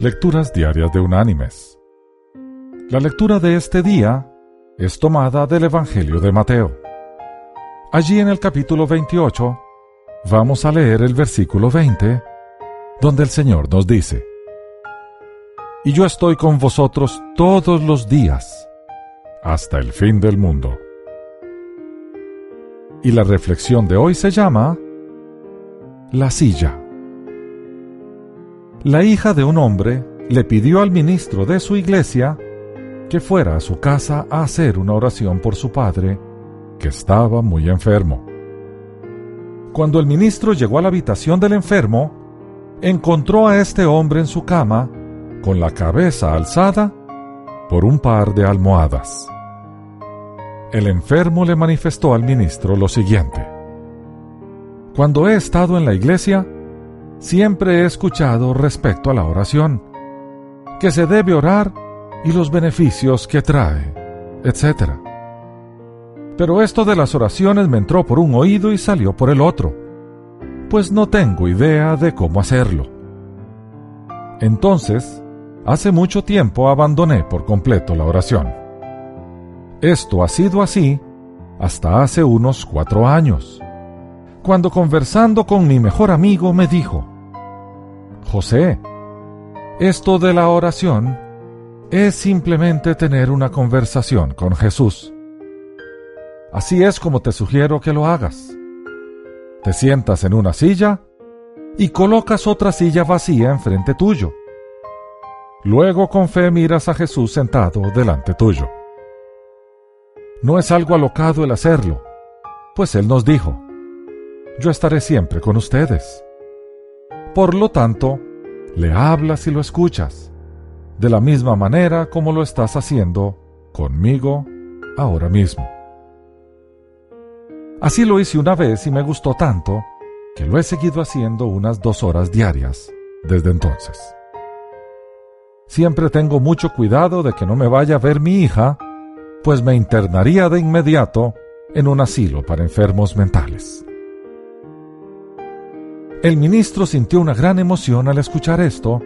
Lecturas Diarias de Unánimes. La lectura de este día es tomada del Evangelio de Mateo. Allí en el capítulo 28 vamos a leer el versículo 20, donde el Señor nos dice, Y yo estoy con vosotros todos los días, hasta el fin del mundo. Y la reflexión de hoy se llama La silla. La hija de un hombre le pidió al ministro de su iglesia que fuera a su casa a hacer una oración por su padre, que estaba muy enfermo. Cuando el ministro llegó a la habitación del enfermo, encontró a este hombre en su cama, con la cabeza alzada por un par de almohadas. El enfermo le manifestó al ministro lo siguiente. Cuando he estado en la iglesia, siempre he escuchado respecto a la oración, que se debe orar y los beneficios que trae, etc. Pero esto de las oraciones me entró por un oído y salió por el otro, pues no tengo idea de cómo hacerlo. Entonces, hace mucho tiempo abandoné por completo la oración. Esto ha sido así hasta hace unos cuatro años, cuando conversando con mi mejor amigo me dijo, José, esto de la oración es simplemente tener una conversación con Jesús. Así es como te sugiero que lo hagas. Te sientas en una silla y colocas otra silla vacía enfrente tuyo. Luego con fe miras a Jesús sentado delante tuyo. No es algo alocado el hacerlo, pues Él nos dijo, yo estaré siempre con ustedes. Por lo tanto, le hablas y lo escuchas, de la misma manera como lo estás haciendo conmigo ahora mismo. Así lo hice una vez y me gustó tanto que lo he seguido haciendo unas dos horas diarias desde entonces. Siempre tengo mucho cuidado de que no me vaya a ver mi hija, pues me internaría de inmediato en un asilo para enfermos mentales. El ministro sintió una gran emoción al escuchar esto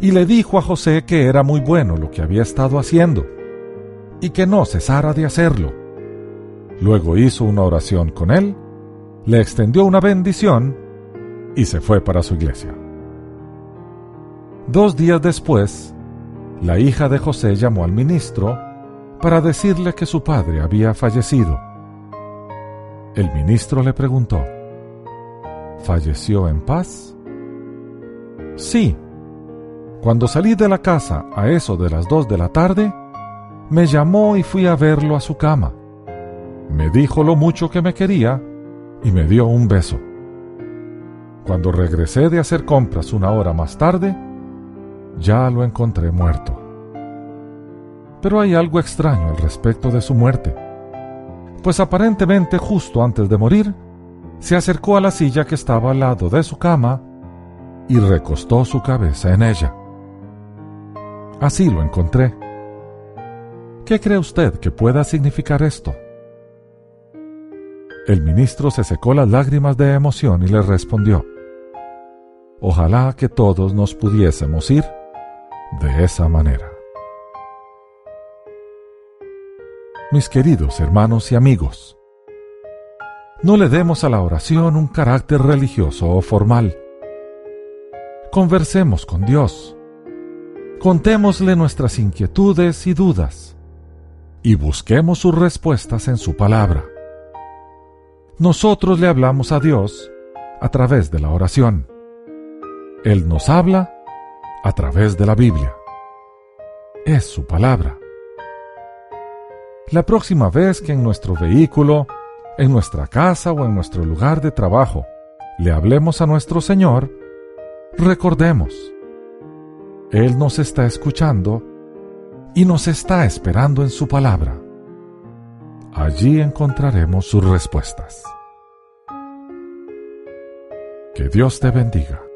y le dijo a José que era muy bueno lo que había estado haciendo y que no cesara de hacerlo. Luego hizo una oración con él, le extendió una bendición y se fue para su iglesia. Dos días después, la hija de José llamó al ministro para decirle que su padre había fallecido. El ministro le preguntó, ¿Falleció en paz? Sí. Cuando salí de la casa a eso de las dos de la tarde, me llamó y fui a verlo a su cama. Me dijo lo mucho que me quería y me dio un beso. Cuando regresé de hacer compras una hora más tarde, ya lo encontré muerto. Pero hay algo extraño al respecto de su muerte, pues aparentemente justo antes de morir, se acercó a la silla que estaba al lado de su cama y recostó su cabeza en ella. Así lo encontré. ¿Qué cree usted que pueda significar esto? El ministro se secó las lágrimas de emoción y le respondió, Ojalá que todos nos pudiésemos ir de esa manera. Mis queridos hermanos y amigos, no le demos a la oración un carácter religioso o formal. Conversemos con Dios. Contémosle nuestras inquietudes y dudas y busquemos sus respuestas en su palabra. Nosotros le hablamos a Dios a través de la oración. Él nos habla a través de la Biblia. Es su palabra. La próxima vez que en nuestro vehículo en nuestra casa o en nuestro lugar de trabajo, le hablemos a nuestro Señor, recordemos, Él nos está escuchando y nos está esperando en su palabra. Allí encontraremos sus respuestas. Que Dios te bendiga.